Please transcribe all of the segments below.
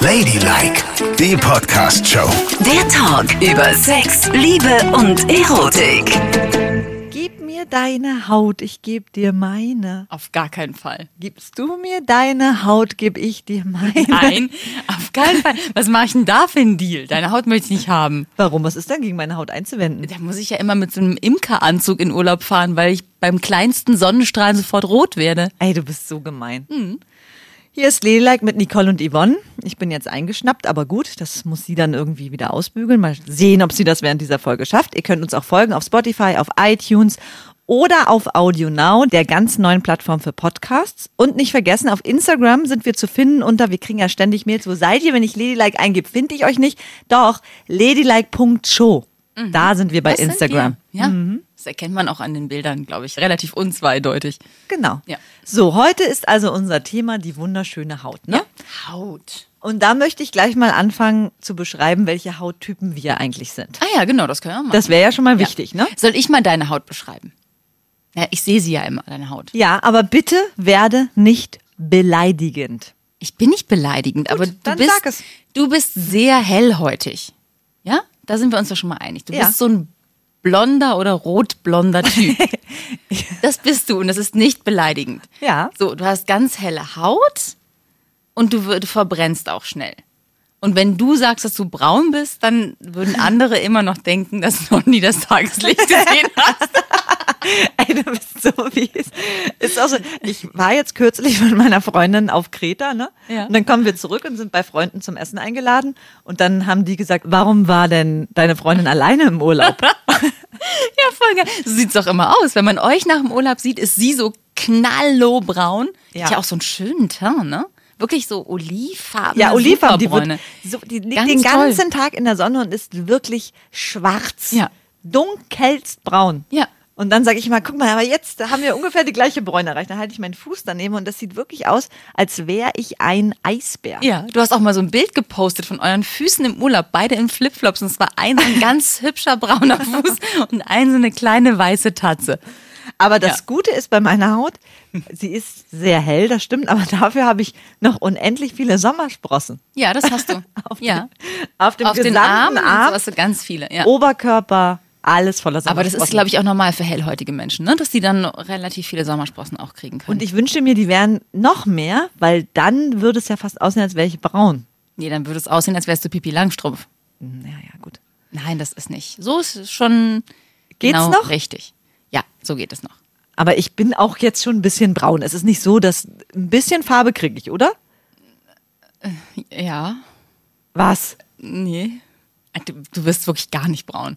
Ladylike, die Podcast-Show. Der Talk über Sex, Liebe und Erotik. Gib mir deine Haut, ich geb dir meine. Auf gar keinen Fall. Gibst du mir deine Haut, geb ich dir meine. Nein, auf keinen Fall. Was mache ich denn da für einen Deal? Deine Haut möchte ich nicht haben. Warum? Was ist denn gegen meine Haut einzuwenden? Da muss ich ja immer mit so einem Imkeranzug in Urlaub fahren, weil ich beim kleinsten Sonnenstrahl sofort rot werde. Ey, du bist so gemein. Hier ist Ladylike mit Nicole und Yvonne. Ich bin jetzt eingeschnappt, aber gut, das muss sie dann irgendwie wieder ausbügeln. Mal sehen, ob sie das während dieser Folge schafft. Ihr könnt uns auch folgen auf Spotify, auf iTunes oder auf Audio Now, der ganz neuen Plattform für Podcasts. Und nicht vergessen, auf Instagram sind wir zu finden unter, wir kriegen ja ständig Mails, wo seid ihr, wenn ich Ladylike eingebe? Finde ich euch nicht. Doch, ladylike.show. Da sind wir bei Das Instagram. wir. Ja, das erkennt man auch an den Bildern, glaube ich. Relativ unzweideutig. Genau. Ja. So, heute ist also unser Thema die wunderschöne Haut, ne? Haut. Und da möchte ich gleich mal anfangen zu beschreiben, welche Hauttypen wir eigentlich sind. Ah ja, genau, das können wir machen. Das wäre ja schon mal wichtig, ne? Soll ich mal deine Haut beschreiben? Ja, ich sehe sie ja immer, deine Haut. Ja, aber bitte werde nicht beleidigend. Ich bin nicht beleidigend, aber du bist, du bist sehr hellhäutig. Ja? Da sind wir uns doch schon mal einig. Du Ja. bist so ein blonder oder rotblonder Typ. das bist du und das ist nicht beleidigend. Ja. So, du hast ganz helle Haut und du, du verbrennst auch schnell. Und wenn du sagst, dass du braun bist, dann würden andere immer noch denken, dass du noch nie das Tageslicht gesehen hast. Ey, du bist so wie es ist auch so. Ich war jetzt kürzlich mit meiner Freundin auf Kreta, ne? Ja. Und dann kommen wir zurück und sind bei Freunden zum Essen eingeladen. Und dann haben die gesagt, warum war denn deine Freundin alleine im Urlaub? Ja, voll geil. So sieht's doch immer aus. Wenn man euch nach dem Urlaub sieht, ist sie so knalllohbraun. Ja. Hat ja auch so einen schönen Teint, ne? Wirklich so olivfarben. Ja, Olivfarben, die, wird, so, die liegt Ganz den toll. ganzen Tag in der Sonne und ist wirklich schwarz. Ja. Dunkelst braun. Ja. Und dann sage ich mal, guck mal, aber jetzt haben wir ungefähr die gleiche Bräune erreicht. Dann halte ich meinen Fuß daneben und das sieht wirklich aus, als wäre ich ein Eisbär. Ja, du hast auch mal so ein Bild gepostet von euren Füßen im Urlaub, beide in Flipflops. Und es war ein, ganz hübscher brauner Fuß und ein so eine kleine weiße Tatze. Aber das Ja. Gute ist bei meiner Haut, sie ist sehr hell, das stimmt, aber dafür habe ich noch unendlich viele Sommersprossen. Ja, das hast du. Auf ja. den, auf dem Auf den gesamten und Arm, so hast du ganz viele. Ja. Oberkörper, alles voller Sommersprossen. Aber das ist, glaube ich, auch normal für hellhäutige Menschen, ne? dass die dann relativ viele Sommersprossen auch kriegen können. Und ich wünschte mir, die wären noch mehr, weil dann würde es ja fast aussehen, als wäre ich braun. nee, dann würde es aussehen, als wärst du Pipi Langstrumpf. Ja, ja, gut. Nein, das ist nicht. So ist es schon Geht's genau noch? richtig. Ja, so geht es noch. Aber ich bin auch jetzt schon ein bisschen braun. Es ist nicht so, dass ein bisschen Farbe kriege ich, oder? Ja, Was? nee. Du, du bist wirklich gar nicht braun.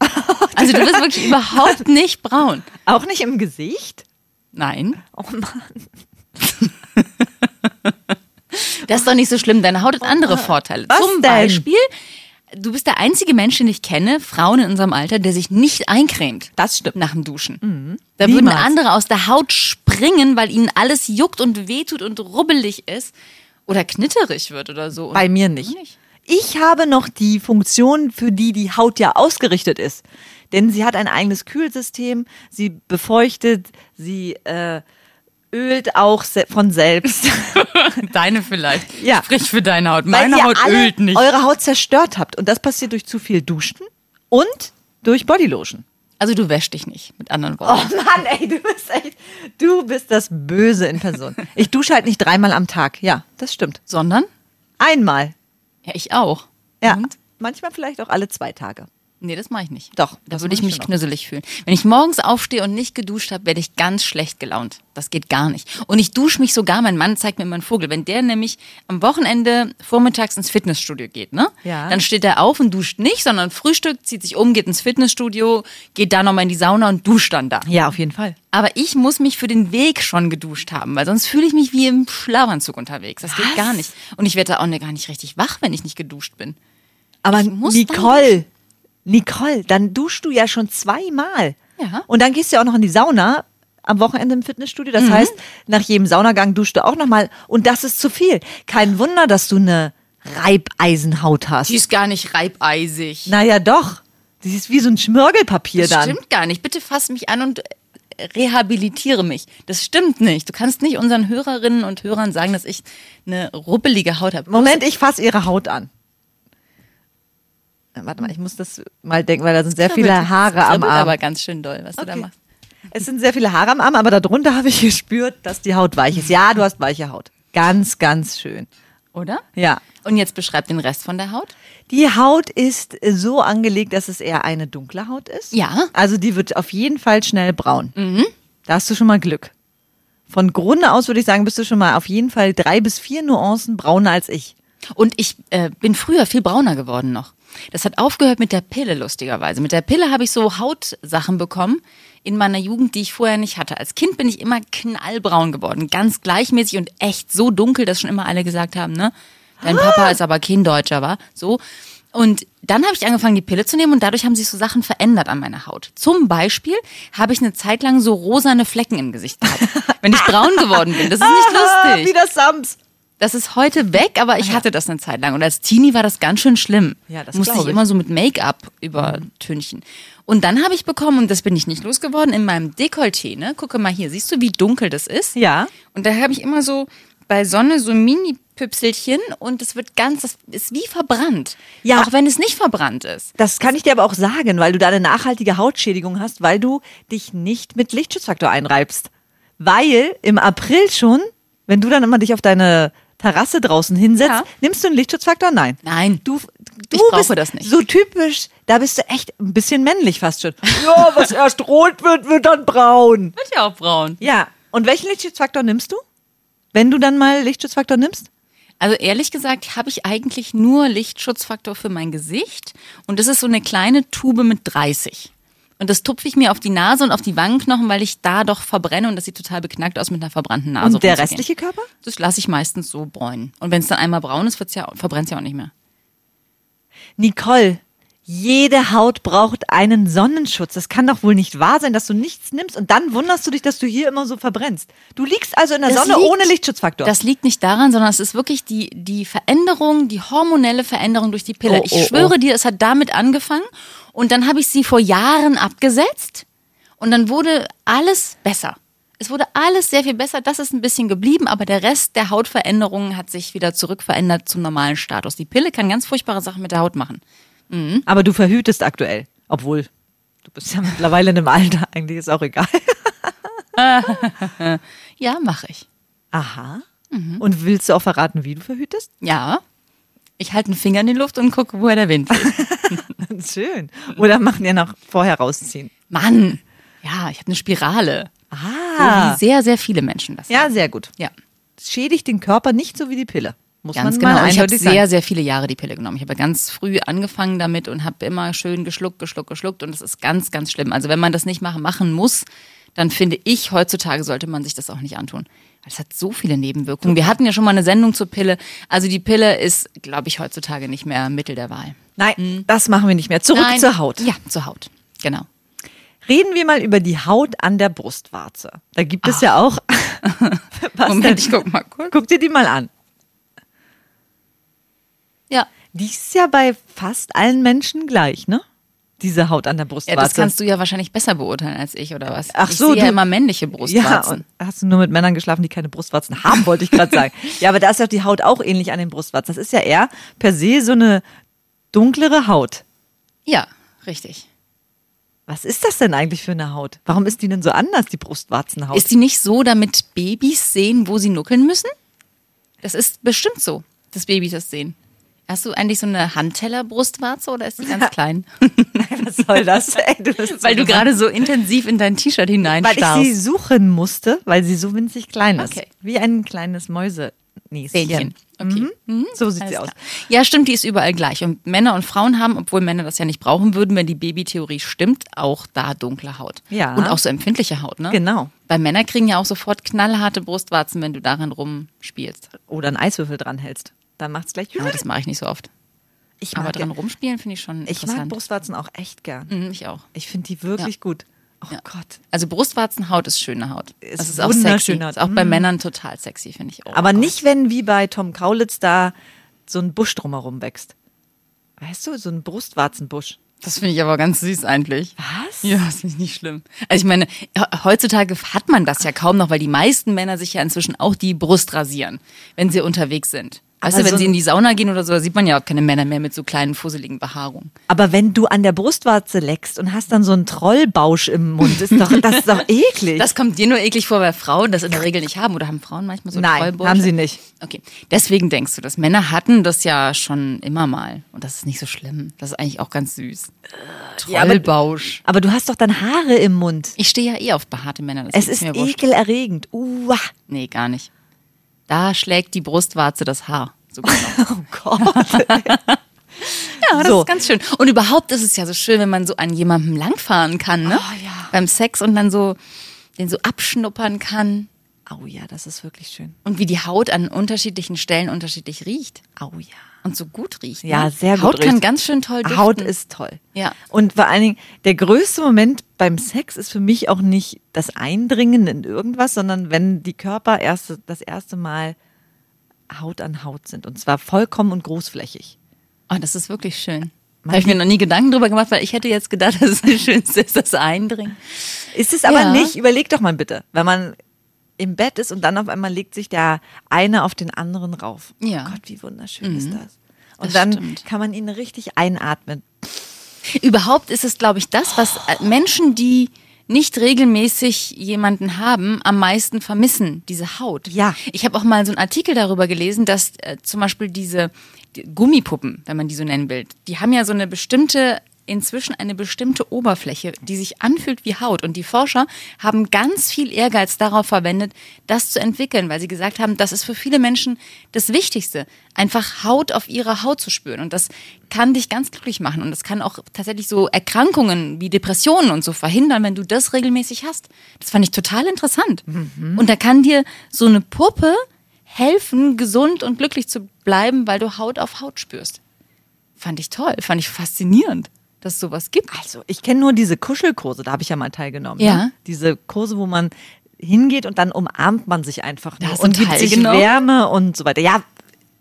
Also du bist wirklich überhaupt nicht braun. Auch nicht im Gesicht? Nein. Oh Mann. Das ist doch nicht so schlimm. Deine Haut hat andere Vorteile. Was Zum denn? Beispiel, du bist der einzige Mensch, den ich kenne, Frauen in unserem Alter, der sich nicht eincremt. Das stimmt. Nach dem Duschen. Da würden Niemals. andere aus der Haut springen, weil ihnen alles juckt und wehtut und rubbelig ist. Oder knitterig wird oder so. Bei mir nicht. Ich habe noch die Funktion, für die die Haut ja ausgerichtet ist. Denn sie hat ein eigenes Kühlsystem, sie befeuchtet, sie äh, ölt auch se von selbst. Deine vielleicht. Ja. Sprich für deine Haut. Weil Meine ihr Haut alle ölt nicht. eure Haut zerstört habt. Und das passiert durch zu viel Duschen und durch Bodylotion. Also du wäschst dich nicht, mit anderen Oh Worten. Mann, ey, du bist echt, du bist das Böse in Person. Ich dusche halt nicht dreimal am Tag. Ja, das stimmt. Sondern? Einmal. Ja, ich auch. Ja. Und? Manchmal vielleicht auch alle zwei Tage. Nee, das mache ich nicht. Doch, Da würde ich ich mich knüsselig fühlen. Wenn ich morgens aufstehe und nicht geduscht habe, werde ich ganz schlecht gelaunt. Das geht gar nicht. Und ich dusche mich sogar, mein Mann zeigt mir immer einen Vogel. Wenn der nämlich am Wochenende vormittags ins Fitnessstudio geht, ne? Ja. Dann steht er auf und duscht nicht, sondern frühstückt, zieht sich um, geht ins Fitnessstudio, geht da nochmal in die Sauna und duscht dann da. Ja, auf jeden Fall. Aber ich muss mich für den Weg schon geduscht haben, weil sonst fühle ich mich wie im Schlafanzug unterwegs. Das geht Was? gar nicht. Und ich werde da auch gar nicht richtig wach, wenn ich nicht geduscht bin. Aber muss Nicole, Nicole, dann duschst du ja schon zweimal. Ja. Und dann gehst du ja auch noch in die Sauna am Wochenende im Fitnessstudio. Mhm. Das heißt, nach jedem Saunagang duschst du auch nochmal. Und das ist zu viel. Kein Wunder, dass du eine Reibeisenhaut hast. Die ist gar nicht reibeisig. Naja, doch. Die ist wie so ein Schmirgelpapier Das dann. stimmt gar nicht. Bitte fass mich an und rehabilitiere mich. Das stimmt nicht. Du kannst nicht unseren Hörerinnen und Hörern sagen, dass ich eine ruppelige Haut habe. Moment, ich fasse ihre Haut an. Äh, Warte mal, ich muss das mal denken, weil da sind sehr viele Haare am Arm. aber ganz schön doll, was du da Okay. machst. Es sind sehr viele Haare am Arm, aber darunter habe ich gespürt, dass die Haut weich ist. Ja, du hast weiche Haut. Ganz, ganz schön. Oder? Ja. Und jetzt beschreib den Rest von der Haut. Die Haut ist so angelegt, dass es eher eine dunkle Haut ist. Ja. Also die wird auf jeden Fall schnell braun. Da hast du schon mal Glück. Von Grunde aus würde ich sagen, bist du schon mal auf jeden Fall drei bis vier Nuancen brauner als ich. Und ich äh, bin früher viel brauner geworden noch. Das hat aufgehört mit der Pille, lustigerweise. Mit der Pille habe ich so Hautsachen bekommen in meiner Jugend, die ich vorher nicht hatte. Als Kind bin ich immer knallbraun geworden, ganz gleichmäßig und echt so dunkel, dass schon immer alle gesagt haben, ne? Dein Papa ist aber kein Deutscher, war so. Und dann habe ich angefangen, die Pille zu nehmen und dadurch haben sich so Sachen verändert an meiner Haut. Zum Beispiel habe ich eine Zeit lang so rosane Flecken im Gesicht gehabt, wenn ich braun geworden bin. Das ist nicht Ah, lustig. wie das Sams. Das ist heute weg, aber ich hatte das eine Zeit lang. Und als Teenie war das ganz schön schlimm. Ja, das Musste ich ich. immer so mit Make-up übertünchen. Und dann habe ich bekommen, und das bin ich nicht losgeworden, in meinem Dekolleté, ne? Gucke mal hier, siehst du, wie dunkel das ist? Ja. Und da habe ich immer so bei Sonne so Mini-Püpselchen und es wird ganz, das ist wie verbrannt. Ja. Auch wenn es nicht verbrannt ist. Das kann ich dir aber auch sagen, weil du da eine nachhaltige Hautschädigung hast, weil du dich nicht mit Lichtschutzfaktor einreibst. Weil im April schon, wenn du dann immer dich auf deine Terrasse draußen hinsetzt, Ja. nimmst du einen Lichtschutzfaktor? Nein. Nein. Du, du Ich brauche bist das nicht. So typisch, da bist du echt ein bisschen männlich fast schon. Ja, was erst rot wird, wird dann braun. Wird ja auch braun. Ja. Und welchen Lichtschutzfaktor nimmst du? Wenn du dann mal Lichtschutzfaktor nimmst? Also ehrlich gesagt habe ich eigentlich nur Lichtschutzfaktor für mein Gesicht und das ist so eine kleine Tube mit 30. Und das tupfe ich mir auf die Nase und auf die Wangenknochen, weil ich da doch verbrenne und das sieht total beknackt aus mit einer verbrannten Nase. Und der restliche Körper? Das lasse ich meistens so bräunen. Und wenn es dann einmal braun ist, wird's ja, verbrennt es ja auch nicht mehr. Nicole, jede Haut braucht einen Sonnenschutz. Das kann doch wohl nicht wahr sein, dass du nichts nimmst und dann wunderst du dich, dass du hier immer so verbrennst. Du liegst also in der Das Sonne liegt- ohne Lichtschutzfaktor. Das liegt nicht daran, sondern es ist wirklich die, die Veränderung, die hormonelle Veränderung durch die Pille. Oh, ich oh, schwöre oh. dir, es hat damit angefangen und dann habe ich sie vor Jahren abgesetzt und dann wurde alles besser. Es wurde alles sehr viel besser, das ist ein bisschen geblieben, aber der Rest der Hautveränderungen hat sich wieder zurückverändert zum normalen Status. Die Pille kann ganz furchtbare Sachen mit der Haut machen. Aber du verhütest aktuell. Obwohl, du bist ja mittlerweile in einem Alter, eigentlich ist auch egal. Ja, mache ich. Aha. Mhm. Und willst du auch verraten, wie du verhütest? Ja. Ich halte einen Finger in die Luft und gucke, woher der Wind weht. Schön. Oder machen ja noch vorher rausziehen. Mann, ja, ich habe eine Spirale. So Ah. wie sehr, sehr viele Menschen das Ja, haben. sehr gut. Ja, Das schädigt den Körper nicht so wie die Pille. Muss ganz man genau. Ich habe sehr, sehr viele Jahre die Pille genommen. Ich habe ganz früh angefangen damit und habe immer schön geschluckt, geschluckt, geschluckt und das ist ganz, ganz schlimm. Also wenn man das nicht machen, machen muss, dann finde ich, heutzutage sollte man sich das auch nicht antun. Weil es hat so viele Nebenwirkungen. Wir hatten ja schon mal eine Sendung zur Pille. Also die Pille ist, glaube ich, heutzutage nicht mehr Mittel der Wahl. Nein, das machen wir nicht mehr. Zurück Mhm. Nein. zur Haut. Ja, zur Haut. Genau. Reden wir mal über die Haut an der Brustwarze. Da gibt es ja auch. Was Moment, denn? ich guck mal kurz. Guck dir die mal an. Ja. Die ist ja bei fast allen Menschen gleich, ne? Diese Haut an der Ja, Brustwarze. das kannst du ja wahrscheinlich besser beurteilen als ich, oder was? Ach ich so, sehe ja immer männliche Ja, Brustwarzen. und hast du nur mit Männern geschlafen, die keine Brustwarzen haben, wollte ich gerade sagen. Ja, aber da ist ja die Haut auch ähnlich an den Brustwarzen. Das ist ja eher per se so eine dunklere Haut. Ja, richtig. Was ist das denn eigentlich für eine Haut? Warum ist die denn so anders, die Brustwarzenhaut? Ist die nicht so, damit Babys sehen, wo sie nuckeln müssen? Das ist bestimmt so, dass Babys das sehen. Hast du eigentlich so eine Handteller-Brustwarze oder ist die ganz klein? Was soll das? Ey, du Weil du gerade so intensiv in dein T-Shirt Weil ich hineinstarrst. sie suchen musste, weil sie so winzig klein ist. Okay. Wie ein kleines Mäusenäschen. Fähnchen. Okay. Mhm. So sieht Alles sie aus. klar. Ja, stimmt, die ist überall gleich. Und Männer und Frauen haben, obwohl Männer das ja nicht brauchen würden, wenn die Babytheorie stimmt, auch da dunkle Haut. Ja. Und auch so empfindliche Haut, ne? Genau. Weil Männer kriegen ja auch sofort knallharte Brustwarzen, wenn du darin rumspielst. Oder einen Eiswürfel dranhältst. Dann macht's gleich. Aber das mache ich nicht so oft. Ich Aber mag, dran ja- rumspielen finde ich schon ich mag. Brustwarzen auch echt gern. Mhm, ich auch. Ich finde die wirklich Ja. gut. Oh Ja. Gott. Also Brustwarzenhaut ist schöne Haut. Ist das ist auch sexy. Haut. Ist auch bei Männern total sexy, finde ich. Oh Aber Gott. nicht, wenn wie bei Tom Kaulitz da so ein Busch drumherum wächst. Weißt du, so ein Brustwarzenbusch. Das finde ich aber ganz süß eigentlich. Was? Ja, das finde ich nicht schlimm. Also ich meine, heutzutage hat man das ja kaum noch, weil die meisten Männer sich ja inzwischen auch die Brust rasieren, wenn sie unterwegs sind. Weißt Aber du, wenn so sie in die Sauna gehen oder so, da sieht man ja auch keine Männer mehr mit so kleinen, fusseligen Behaarungen. Aber wenn du an der Brustwarze leckst und hast dann so einen Trollbausch im Mund, ist doch, das ist doch eklig. Das kommt dir nur eklig vor, weil Frauen das in der Regel nicht haben. Oder haben Frauen manchmal so Nein, Trollbäusche? haben sie nicht. Okay, deswegen denkst du das. Männer hatten das ja schon immer mal. Und das ist nicht so schlimm. Das ist eigentlich auch ganz süß. Ja, aber- Trollbausch. Aber du hast doch dann Haare im Mund. Ich stehe ja eh auf behaarte Männer. Es deswegen ist ekelerregend. Uah. Nee, gar nicht. Da schlägt die Brustwarze das Haar. Sogar noch. Oh Gott. Ja, das So. ist ganz schön. Und überhaupt ist es ja so schön, wenn man so an jemandem langfahren kann, ne? Oh, ja. Beim Sex und dann so den so abschnuppern kann Au ja, das ist wirklich schön. und wie die Haut an unterschiedlichen Stellen unterschiedlich riecht Au ja. Und so gut riecht. Ja, ne? sehr gut Haut kann riecht. ganz schön toll duften. Haut ist toll. Ja. Und vor allen Dingen, der größte Moment beim Sex ist für mich auch nicht das Eindringen in irgendwas, sondern wenn die Körper erste, das erste Mal Haut an Haut sind. Und zwar vollkommen und großflächig. Oh, das ist wirklich schön. Da habe ich mir noch nie Gedanken drüber gemacht, weil ich hätte jetzt gedacht, dass es das Schönste ist, das Eindringen. Ist es aber Ja. nicht. Überleg doch mal bitte, wenn man im Bett ist und dann auf einmal legt sich der eine auf den anderen rauf. Ja. Oh Gott, wie wunderschön ist das. Und Das dann stimmt. kann man ihn richtig einatmen. Überhaupt ist es, glaube ich, das, was äh, Menschen, die nicht regelmäßig jemanden haben, am meisten vermissen, diese Haut. Ja. Ich habe auch mal so einen Artikel darüber gelesen, dass äh, zum Beispiel diese die Gummipuppen, wenn man die so nennen will, die haben ja so eine bestimmte, inzwischen eine bestimmte Oberfläche, die sich anfühlt wie Haut. Und die Forscher haben ganz viel Ehrgeiz darauf verwendet, das zu entwickeln, weil sie gesagt haben, das ist für viele Menschen das Wichtigste, einfach Haut auf ihrer Haut zu spüren. Und das kann dich ganz glücklich machen. Und das kann auch tatsächlich so Erkrankungen wie Depressionen und so verhindern, wenn du das regelmäßig hast. Das fand ich total interessant. Und da kann dir so eine Puppe helfen, gesund und glücklich zu bleiben, weil du Haut auf Haut spürst. Fand ich toll, fand ich faszinierend, dass es sowas gibt. Also, ich kenne nur diese Kuschelkurse, da habe ich ja mal teilgenommen. Ja. Ne? Diese Kurse, wo man hingeht und dann umarmt man sich einfach nur Da hast du und gibt sich teilgenommen? Wärme und so weiter. Ja,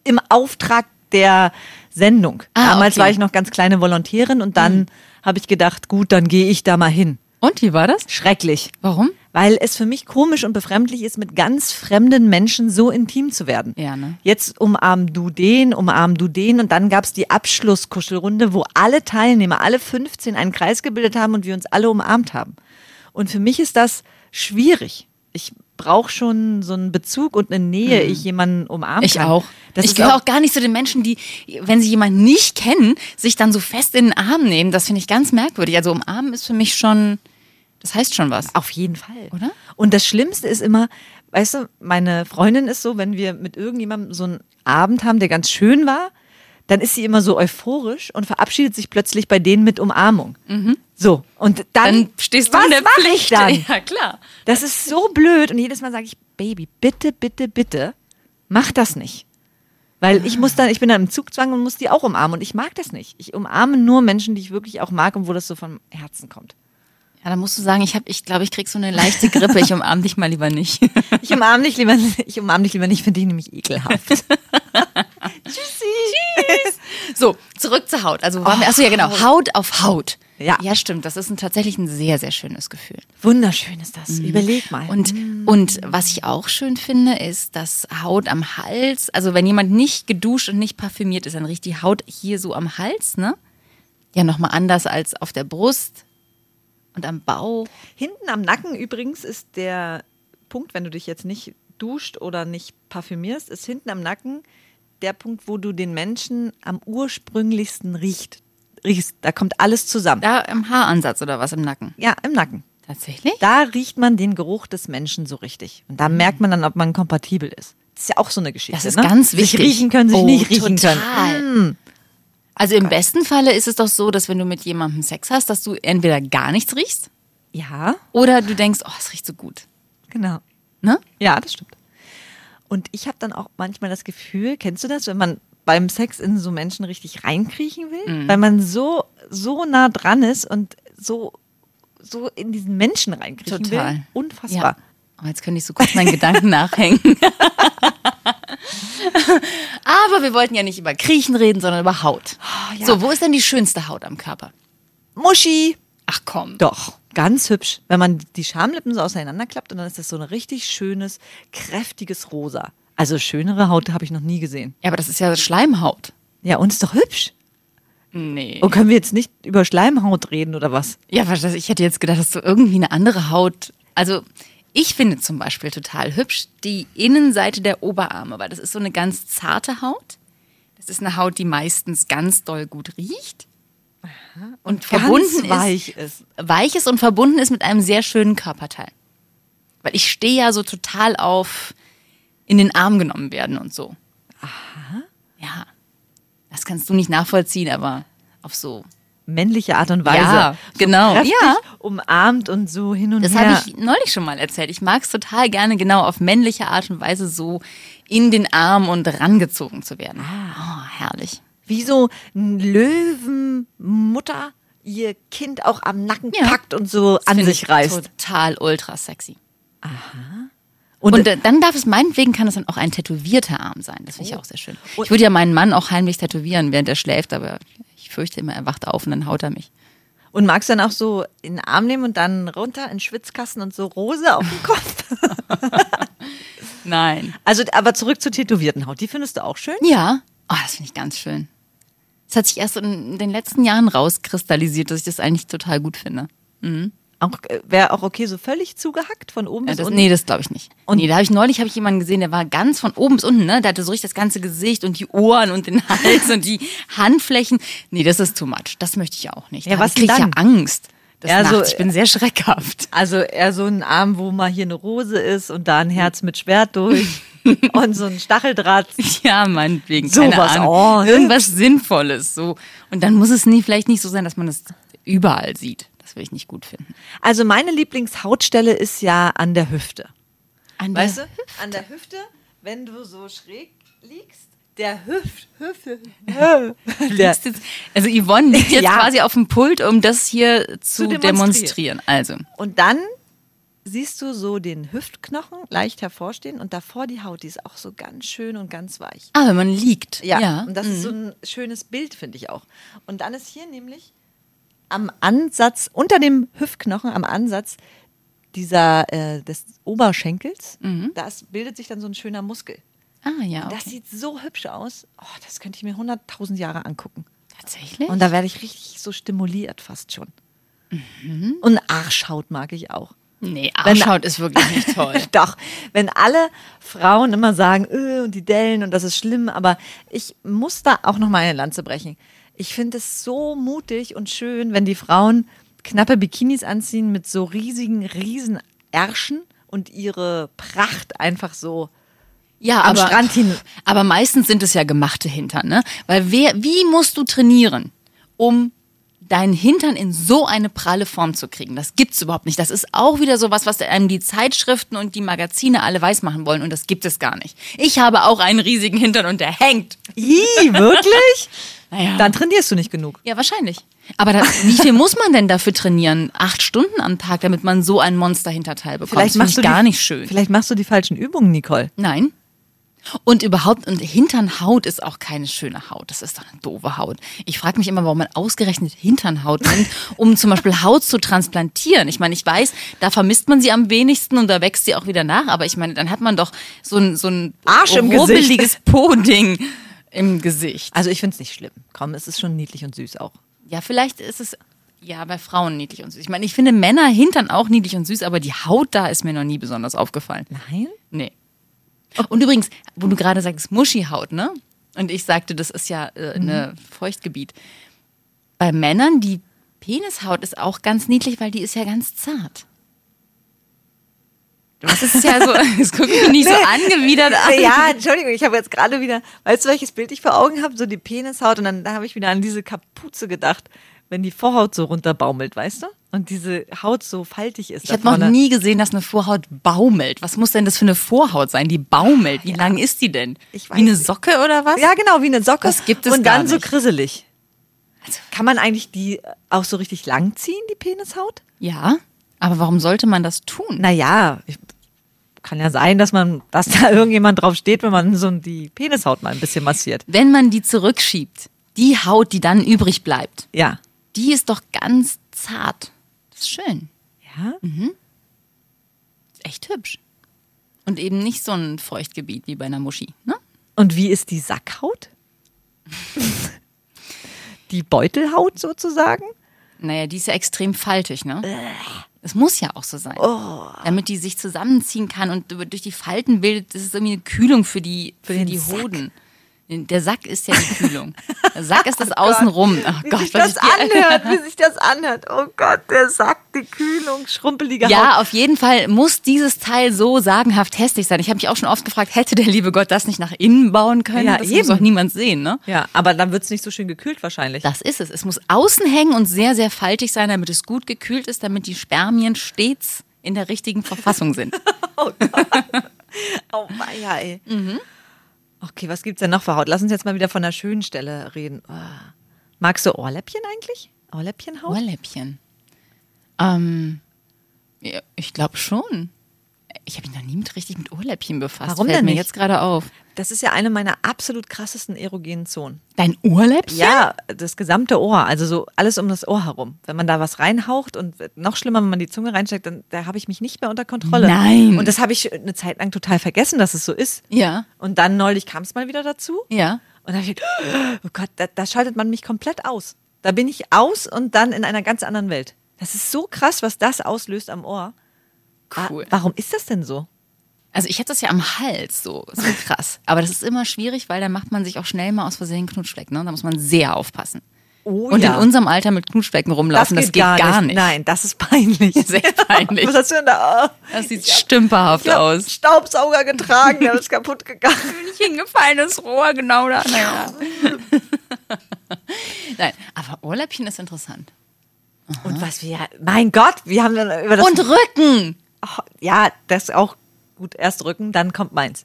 im Auftrag der Sendung. Ah, Damals okay. war ich noch ganz kleine Volontärin und dann habe ich gedacht, gut, dann gehe ich da mal hin. Und wie war das? Schrecklich. Warum? Weil es für mich komisch und befremdlich ist, mit ganz fremden Menschen so intim zu werden. Ja, ne? Jetzt umarm du den, umarm du den und dann gab's die Abschlusskuschelrunde, wo alle Teilnehmer, alle 15 einen Kreis gebildet haben und wir uns alle umarmt haben. Und für mich ist das schwierig. Ich brauche schon so einen Bezug und eine Nähe, ich jemanden umarmen Mhm. Ich kann. auch. Das ich gehöre auch gar nicht zu den Menschen, die, wenn sie jemanden nicht kennen, sich dann so fest in den Arm nehmen. Das finde ich ganz merkwürdig. Also umarmen ist für mich schon, das heißt schon was. Auf jeden Fall. Oder? Und das Schlimmste ist immer, weißt du, meine Freundin ist so, wenn wir mit irgendjemandem so einen Abend haben, der ganz schön war, dann ist sie immer so euphorisch und verabschiedet sich plötzlich bei denen mit Umarmung. So. Und dann, Dann stehst du was in der Pflicht. ich dann? Ja, klar. Das ist so blöd. Und jedes Mal sage ich, Baby, bitte, bitte, bitte, mach das nicht. Weil ich muss dann, ich bin dann im Zugzwang und muss die auch umarmen. Und ich mag das nicht. Ich umarme nur Menschen, die ich wirklich auch mag und wo das so vom Herzen kommt. Ja, dann musst du sagen, ich habe, ich glaube, ich krieg so eine leichte Grippe. Ich umarm dich mal lieber nicht. Ich umarme dich lieber, ich umarme dich lieber nicht, finde ich nämlich ekelhaft. So, zurück zur Haut. Also waren wir, achso, ja genau, Haut auf Haut. Ja. Ja, stimmt. Das ist ein, tatsächlich ein sehr, sehr schönes Gefühl. Wunderschön ist das. Überleg mal. Und, und was ich auch schön finde, ist, dass Haut am Hals, also wenn jemand nicht geduscht und nicht parfümiert ist, dann riecht die Haut hier so am Hals, ne? Ja, nochmal anders als auf der Brust und am Bauch. hinten am Nacken übrigens ist der Punkt, wenn du dich jetzt nicht duscht oder nicht parfümierst, ist hinten am Nacken der Punkt, wo du den Menschen am ursprünglichsten riecht, riechst. Da kommt alles zusammen. Da im Haaransatz oder was im Nacken. Ja, im Nacken. Tatsächlich? Da riecht man den Geruch des Menschen so richtig. Und da merkt man dann, ob man kompatibel ist. Das ist ja auch so eine Geschichte. Das ist ne? ganz wichtig. Sich riechen können, sich Oh, nicht riechen total. können. Also im besten Falle ist es doch so, dass wenn du mit jemandem Sex hast, dass du entweder gar nichts riechst Ja, oder du denkst, oh, es riecht so gut. genau. Ne? Ja, das stimmt. Und ich habe dann auch manchmal das Gefühl, kennst du das, wenn man beim Sex in so Menschen richtig reinkriechen will, Mhm. weil man so so nah dran ist und so so in diesen Menschen reinkriechen Total. will. Unfassbar. Ja. Oh, jetzt könnte ich so kurz meinen Gedanken nachhängen. Aber wir wollten ja nicht über Kriechen reden, sondern über Haut. Ah, ja. So, wo ist denn die schönste Haut am Körper? Muschi. Ach komm. Doch, ganz hübsch. Wenn man die Schamlippen so auseinanderklappt und dann ist das so ein richtig schönes, kräftiges Rosa. Also schönere Haut habe ich noch nie gesehen. Ja, aber das ist ja Schleimhaut. Ja, und ist doch hübsch. Nee. Und können wir jetzt nicht über Schleimhaut reden oder was? Ja, ich hätte jetzt gedacht, dass du irgendwie eine andere Haut. Also, ich finde zum Beispiel total hübsch die Innenseite der Oberarme, weil das ist so eine ganz zarte Haut. Das ist eine Haut, die meistens ganz doll gut riecht. Und verbunden Ganz weich ist. ist. Weich ist und verbunden ist mit einem sehr schönen Körperteil. Weil ich stehe ja so total auf in den Arm genommen werden und so. Aha. Ja. Das kannst du nicht nachvollziehen, aber auf so Männliche Art und Weise. Ja, genau. Kräftig, Ja. umarmt und so hin und Das her. habe ich neulich schon mal erzählt. Ich mag es total gerne, genau auf männliche Art und Weise so in den Arm und rangezogen zu werden. Oh, herrlich. Wie so ein Löwenmutter ihr Kind auch am Nacken Ja. packt und so Das an sich ich reißt. Total ultra sexy. Und, Und äh, dann darf es meinetwegen kann es dann auch ein tätowierter Arm sein. Das finde ich auch sehr schön. Ich würde ja meinen Mann auch heimlich tätowieren, während er schläft, aber fürchte immer, er wacht auf und dann haut er mich. und magst dann auch so in den Arm nehmen und dann runter in den Schwitzkasten und so Rose auf dem Kopf. Nein. Also, aber zurück zur tätowierten Haut. Die findest du auch schön? Ja. Oh, das finde ich ganz schön. Es hat sich erst in den letzten Jahren rauskristallisiert, dass ich das eigentlich total gut finde. Auch, äh, Wäre auch okay, so völlig zugehackt von oben Ja, bis das, unten? nee, das glaube ich nicht. Und- nee, da habe ich neulich habe ich jemanden gesehen, der war ganz von oben bis unten, ne? Der hatte so richtig das ganze Gesicht und die Ohren und den Hals und die Handflächen. Nee, das ist too much. Das möchte ich auch nicht. Ja, Da was krieg ich ja Angst. Das Ja, so, ich bin sehr schreckhaft. Also eher so ein Arm, wo mal hier eine Rose ist und da ein Herz mit Schwert durch und so ein Stacheldraht. Ja, meinetwegen. So keine was, Ahnung. oh, Irgendwas Sinnvolles. So. Und dann muss es nie, vielleicht nicht so sein, dass man es überall sieht. Das will ich nicht gut finden. Also meine Lieblingshautstelle ist ja an der Hüfte. An Weißt der- du? An der Hüfte, wenn du so schräg liegst, der Hüft, Hüfte, jetzt- Also Yvonne liegt jetzt Ja. quasi auf dem Pult, um das hier zu, demonstrieren. demonstrieren. Also, und dann siehst du so den Hüftknochen leicht hervorstehen und davor die Haut, die ist auch so ganz schön und ganz weich. ah, wenn man liegt. Ja, ja. und das ist so ein schönes Bild, finde ich auch. Und dann ist hier nämlich am Ansatz, unter dem Hüftknochen, am Ansatz dieser, äh, des Oberschenkels, das bildet sich dann so ein schöner Muskel. Ah, ja. Das Okay. sieht so hübsch aus. Oh, das könnte ich mir 100.000 Jahre angucken. Tatsächlich? Und da werde ich richtig so stimuliert fast schon. Mhm. Und Arschhaut mag ich auch. nee, Wenn- Arschhaut ist wirklich nicht toll. Doch, wenn alle Frauen immer sagen, öh, und die Dellen und das ist schlimm, aber ich muss da auch noch mal eine Lanze brechen. Ich finde es so mutig und schön, wenn die Frauen knappe Bikinis anziehen mit so riesigen, riesen Ärschen und ihre Pracht einfach so. Ja, Am aber, Strand hin. aber meistens sind es ja gemachte Hintern, ne? Weil wer, wie musst du trainieren, um deinen Hintern in so eine pralle Form zu kriegen? Das gibt's überhaupt nicht. Das ist auch wieder sowas, was einem die Zeitschriften und die Magazine alle weismachen wollen und das gibt es gar nicht. Ich habe auch einen riesigen Hintern und der hängt. Ih, wirklich? Naja. Dann trainierst du nicht genug. Ja, wahrscheinlich. Aber da, wie viel muss man denn dafür trainieren? Acht Stunden am Tag, damit man so ein Monster-Hinterteil bekommt. Vielleicht das machst ich du gar die, nicht schön. Vielleicht machst du die falschen Übungen, Nicole. Nein. Und überhaupt, und Hinternhaut ist auch keine schöne Haut. Das ist doch eine doofe Haut. Ich frage mich immer, warum man ausgerechnet Hinternhaut nimmt, um zum Beispiel Haut zu transplantieren. Ich meine, ich weiß, da vermisst man sie am wenigsten und da wächst sie auch wieder nach. Aber ich meine, dann hat man doch so ein, so ein Arsch im rubbeliges Po-Ding im Gesicht. Also ich finde es nicht schlimm. Komm, es ist schon niedlich und süß auch. Ja, vielleicht ist es ja bei Frauen niedlich und süß. Ich meine, ich finde Männer Hintern auch niedlich und süß, aber die Haut da ist mir noch nie besonders aufgefallen. Nein? Nee. Und übrigens, wo du gerade sagst, Muschihaut, ne? Und ich sagte, das ist ja äh, eine Feuchtgebiet. Bei Männern, die Penishaut ist auch ganz niedlich, weil die ist ja ganz zart. Das ist ja so, das guckt mich nicht so angewidert an. Ja, Entschuldigung, ich habe jetzt gerade wieder, weißt du, welches Bild ich vor Augen habe? So die Penishaut und dann da habe ich wieder an diese Kapuze gedacht, wenn die Vorhaut so runterbaumelt, weißt du? Und diese Haut so faltig ist. Ich habe noch nie gesehen, dass eine Vorhaut baumelt. Was muss denn das für eine Vorhaut sein, die baumelt? Wie lang ist die denn? Ich Wie eine weiß. Socke oder was? Ja, genau, wie eine Socke. Das gibt es Und dann so nicht. krisselig. Kann man eigentlich die auch so richtig lang ziehen, die Penishaut? Ja, aber warum sollte man das tun? Naja, ich, kann ja sein, dass man, dass da irgendjemand drauf steht, wenn man so die Penishaut mal ein bisschen massiert. Wenn man die zurückschiebt, die Haut, die dann übrig bleibt, Ja. Die ist doch ganz zart. Das ist schön. Ja? Ist echt hübsch. Und eben nicht so ein Feuchtgebiet wie bei einer Muschi. Ne? Und wie ist die Sackhaut? die Beutelhaut sozusagen? Naja, die ist ja extrem faltig, ne? Es muss ja auch so sein. Oh. Damit die sich zusammenziehen kann und durch die Falten bildet, das ist irgendwie eine Kühlung für die, für, den die. Hoden. Der Sack ist ja die Kühlung. Der Sack ist das Außenrum. Ach Wie Gott, sich was das anhört, wie sich das anhört. Oh Gott, der Sack, die Kühlung, schrumpelige Haut. Ja, auf jeden Fall muss dieses Teil so sagenhaft hässlich sein. Ich habe mich auch schon oft gefragt, hätte der liebe Gott das nicht nach innen bauen können? Ja, das eben. muss doch niemand sehen, ne? Ja, aber dann wird es nicht so schön gekühlt wahrscheinlich. Das ist es. Es muss außen hängen und sehr, sehr faltig sein, damit es gut gekühlt ist, damit die Spermien stets in der richtigen Verfassung sind. Oh weia, ey. Okay, was gibt's denn noch für Haut? Lass uns jetzt mal wieder von der schönen Stelle reden. Oh. Magst du Ohrläppchen eigentlich? Ohrläppchenhaut? Ohrläppchen. Ähm, ja, ich glaube schon. Ich habe mich noch nie mit richtig mit Ohrläppchen befasst. Warum Fällt denn mir nicht? jetzt gerade auf. Das ist ja eine meiner absolut krassesten erogenen Zonen. Dein Ohrläppchen? Ja, das gesamte Ohr, also so alles um das Ohr herum. Wenn man da was reinhaucht und noch schlimmer, wenn man die Zunge reinsteckt, dann da habe ich mich nicht mehr unter Kontrolle. Nein. Und das habe ich eine Zeit lang total vergessen, dass es so ist. Ja. Und dann neulich kam es mal wieder dazu. Ja. Und da habe ich gedacht, oh Gott, da, da schaltet man mich komplett aus. Da bin ich aus und dann in einer ganz anderen Welt. Das ist so krass, was das auslöst am Ohr. Cool. Wa- Warum ist das denn so? Also ich hätte das ja am Hals so, so krass. Aber das ist immer schwierig, weil da macht man sich auch schnell mal aus Versehen Knutschfleck. Ne? Da muss man sehr aufpassen. Oh Und ja. in unserem Alter mit Knutschflecken rumlaufen, das geht, gar, nicht. Nein, das ist peinlich. Sehr peinlich. Was hast du denn da? Oh, Das sieht stümperhaft ich hab aus. Staubsauger getragen, der ist kaputt gegangen. Nicht hingefallenes Rohr, genau da. Naja. Nein, aber Ohrläppchen ist interessant. Und was wir, mein Gott, wir haben dann über das. Und Rücken! Ja, das ist auch gut. Erst Rücken, dann kommt meins.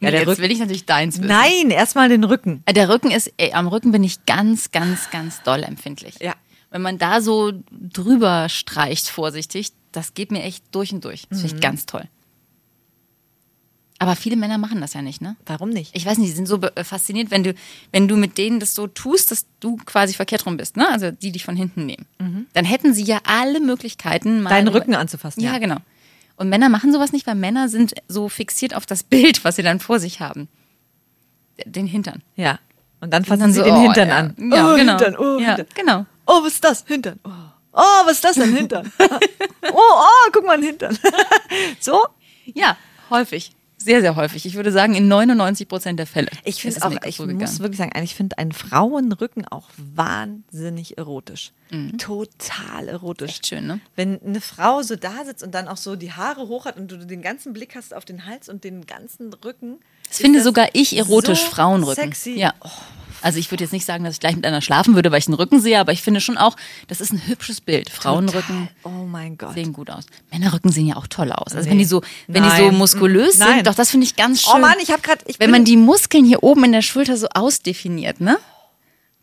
Ja, der Jetzt Rücken. will ich natürlich deins wissen. Nein, erstmal den Rücken. Der Rücken ist, ey, am Rücken bin ich ganz, ganz, ganz doll empfindlich. Ja. Wenn man da so drüber streicht, vorsichtig, das geht mir echt durch und durch. Das Mhm. finde ich ganz toll. Aber viele Männer machen das ja nicht, ne? Warum nicht? Ich weiß nicht, die sind so äh, fasziniert, wenn du, wenn du mit denen das so tust, dass du quasi verkehrt rum bist, ne? Also die dich von hinten nehmen. Dann hätten sie ja alle Möglichkeiten, mal Mhm. Deinen Rücken anzufassen, Ja, ja. genau. Und Männer machen sowas nicht, weil Männer sind so fixiert auf das Bild, was sie dann vor sich haben. Den Hintern. Ja. Und dann fassen dann sie so, den oh, Hintern ja. an. Ja, oh, genau. Hintern, oh, Ja, Hintern. genau. Oh, was ist das? Hintern. Oh, oh was ist das denn? Hintern. oh, oh, guck mal, ein Hintern. so? Ja, häufig. Sehr, sehr häufig. Ich würde sagen, in 99 Prozent der Fälle. Ich finde auch, ich so muss wirklich sagen, ich finde einen Frauenrücken auch wahnsinnig erotisch. Total erotisch. Mhm. Echt schön, ne? Wenn eine Frau so da sitzt und dann auch so die Haare hoch hat und du den ganzen Blick hast auf den Hals und den ganzen Rücken. Das finde sogar ich erotisch, so Frauenrücken. Sexy. Ja. Also ich würde jetzt nicht sagen, dass ich gleich mit einer schlafen würde, weil ich den Rücken sehe, aber ich finde schon auch, das ist ein hübsches Bild. Frauenrücken. Oh mein Gott. sehen gut aus. Männerrücken sehen ja auch toll aus. Also Nee. wenn die so, wenn die so Nein. muskulös Nein. sind, doch das finde ich ganz schön. Oh Mann, ich habe gerade. wenn man die Muskeln hier oben in der Schulter so ausdefiniert, ne?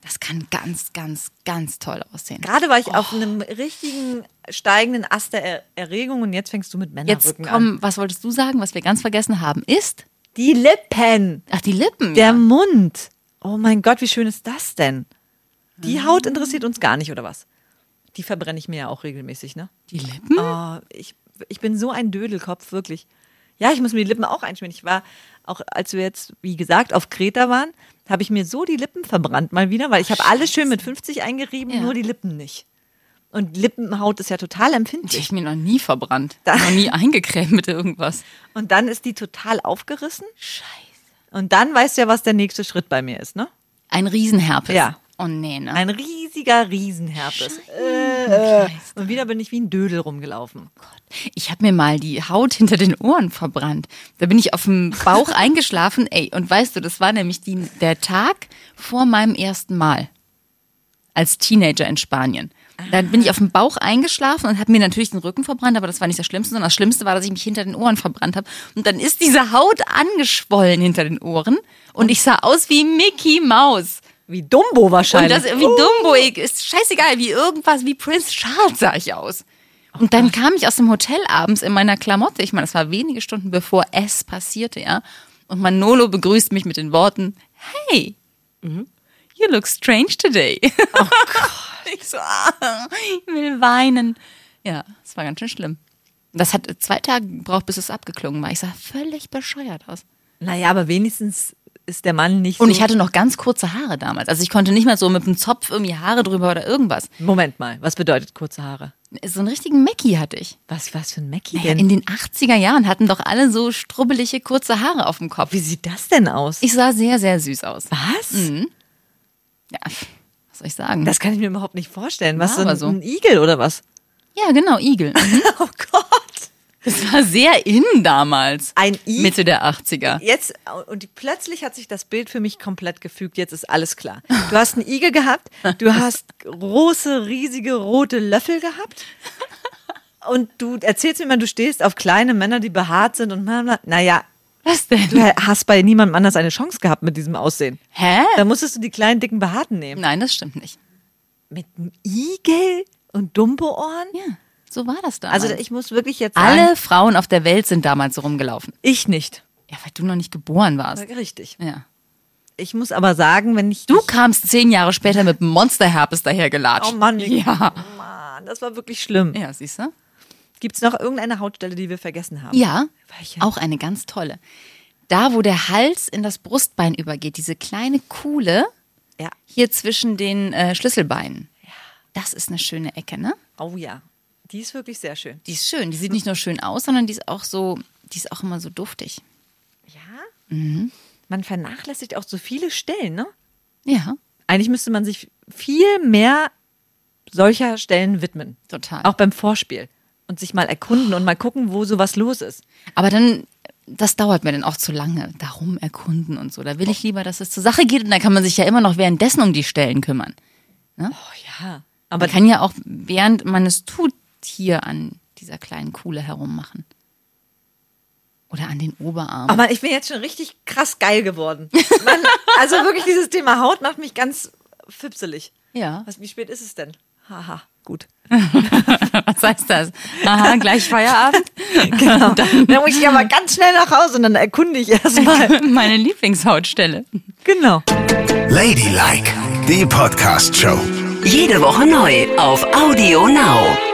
Das kann ganz, ganz, ganz toll aussehen. Gerade war ich auf einem richtigen steigenden Ast der er Erregung und jetzt fängst du mit Jetzt Männerrücken an. komm, was wolltest du sagen, was wir ganz vergessen haben, ist, Die Lippen, ach, die Lippen. der ja. Mund. Oh mein Gott, wie schön ist das denn? Die Haut interessiert uns gar nicht, oder was? Die verbrenne ich mir ja auch regelmäßig, ne? Die Lippen? Oh, ich, ich bin so ein Dödelkopf, wirklich. Ja, ich muss mir die Lippen auch einschmieren. Ich war, auch als wir jetzt, wie gesagt, auf Kreta waren, habe ich mir so die Lippen verbrannt mal wieder, weil ich habe alles schön mit 50 eingerieben, Ja. nur die Lippen nicht. Und Lippenhaut ist ja total Die empfindlich. habe ich mir noch nie verbrannt. Da- Noch nie eingecremt mit irgendwas. Und dann ist die total aufgerissen. Scheiße. Und dann weißt du ja, was der nächste Schritt bei mir ist, ne? Ein Riesenherpes. Ja. Oh nee, ne? Ein riesiger Riesenherpes. Äh, äh. Und wieder bin ich wie ein Dödel rumgelaufen. Ich habe mir mal die Haut hinter den Ohren verbrannt. Da bin ich auf dem Bauch eingeschlafen. Ey, und weißt du, das war nämlich die, der Tag vor meinem ersten Mal als Teenager in Spanien. Dann bin ich auf dem Bauch eingeschlafen und habe mir natürlich den Rücken verbrannt, aber das war nicht das Schlimmste, sondern das Schlimmste war, dass ich mich hinter den Ohren verbrannt habe. Und dann ist diese Haut angeschwollen hinter den Ohren und ich sah aus wie Mickey Maus. Wie Dumbo Und wahrscheinlich. das wie Dumbo, ich- ist scheißegal, wie irgendwas, wie Prince Charles sah ich aus. Und dann kam ich aus dem Hotel abends in meiner Klamotte. Ich meine, das war wenige Stunden bevor es passierte, ja. Und Manolo begrüßt mich mit den Worten, hey, you look strange today. Oh Gott. Ich so, ah, ich will weinen. Ja, es war ganz schön schlimm. Das hat zwei Tage gebraucht, bis es abgeklungen war. Ich sah völlig bescheuert aus. Naja, aber wenigstens ist der Mann nicht Und so... ich hatte noch ganz kurze Haare damals. Also ich konnte nicht mal so mit einem Zopf irgendwie Haare drüber oder irgendwas. Moment mal, was bedeutet kurze Haare? So einen richtigen Mackie hatte ich. Was, was für ein Mackie Ja, denn? in den 80er Jahren hatten doch alle so strubbelige kurze Haare auf dem Kopf. Wie sieht das denn aus? Ich sah sehr, sehr süß aus. was? Ja, was soll ich sagen? Das kann ich mir überhaupt nicht vorstellen. Was, War so ein, ein Igel oder was? ja, genau, Igel. Mhm. Oh Gott. Das war sehr in damals. Ein Igel? Mitte der 80er. Jetzt, und die- plötzlich hat sich das Bild für mich komplett gefügt. Jetzt ist alles klar. Du hast einen Igel gehabt, du hast große, riesige, rote Löffel gehabt. Und du erzählst mir mal, du stehst auf kleine Männer, die behaart sind und naja, Was denn? du hast bei niemandem anders eine Chance gehabt mit diesem Aussehen. Hä? Da musstest du die kleinen, dicken Behaarten nehmen. Nein, das stimmt nicht. Mit einem Igel und Dumbo-Ohren? Ja, so war das damals. Also ich muss wirklich jetzt sagen, Alle Frauen auf der Welt sind damals so rumgelaufen. ich nicht. Ja, weil du noch nicht geboren warst. Richtig. Ja. Ich muss aber sagen, wenn ich... Du kamst zehn Jahre später mit Monsterherpes dahergelatscht. Oh Mann, ich- Ja. Mann, das war wirklich schlimm. Ja, siehst du? Gibt es noch irgendeine Hautstelle, die wir vergessen haben? Ja, Welche? auch eine ganz tolle. Da, wo der Hals in das Brustbein übergeht, diese kleine Kuhle Ja. hier zwischen den äh, Schlüsselbeinen. Das ist eine schöne Ecke, ne? Oh ja. Die ist wirklich sehr schön. Die ist schön. Die sieht nicht nur schön aus, sondern die ist auch so, die ist auch immer so duftig. Ja? Man vernachlässigt auch so viele Stellen, ne? Ja, Eigentlich müsste man sich viel mehr solcher Stellen widmen. Total. Auch beim Vorspiel. Und sich mal erkunden und mal gucken, wo sowas los ist. aber dann, das dauert mir dann auch zu lange. Darum erkunden und so. Da will ich lieber, dass es zur Sache geht und dann kann man sich ja immer noch währenddessen um die Stellen kümmern. Oh ja. Aber Man kann ja auch, während man es tut, hier an dieser kleinen Kuhle herummachen. Oder an den Oberarm. Aber ich bin jetzt schon richtig krass geil geworden. Man, also wirklich, dieses Thema Haut macht mich ganz fipselig. Ja. Was, wie spät ist es denn? Haha, gut. Was heißt das? Aha, gleich Feierabend? Genau. Dann, muss ich aber ganz schnell nach Hause und dann erkunde ich erstmal. Meine Lieblingshautstelle. genau. Ladylike, die Podcast-Show. Jede Woche neu auf Audio Now.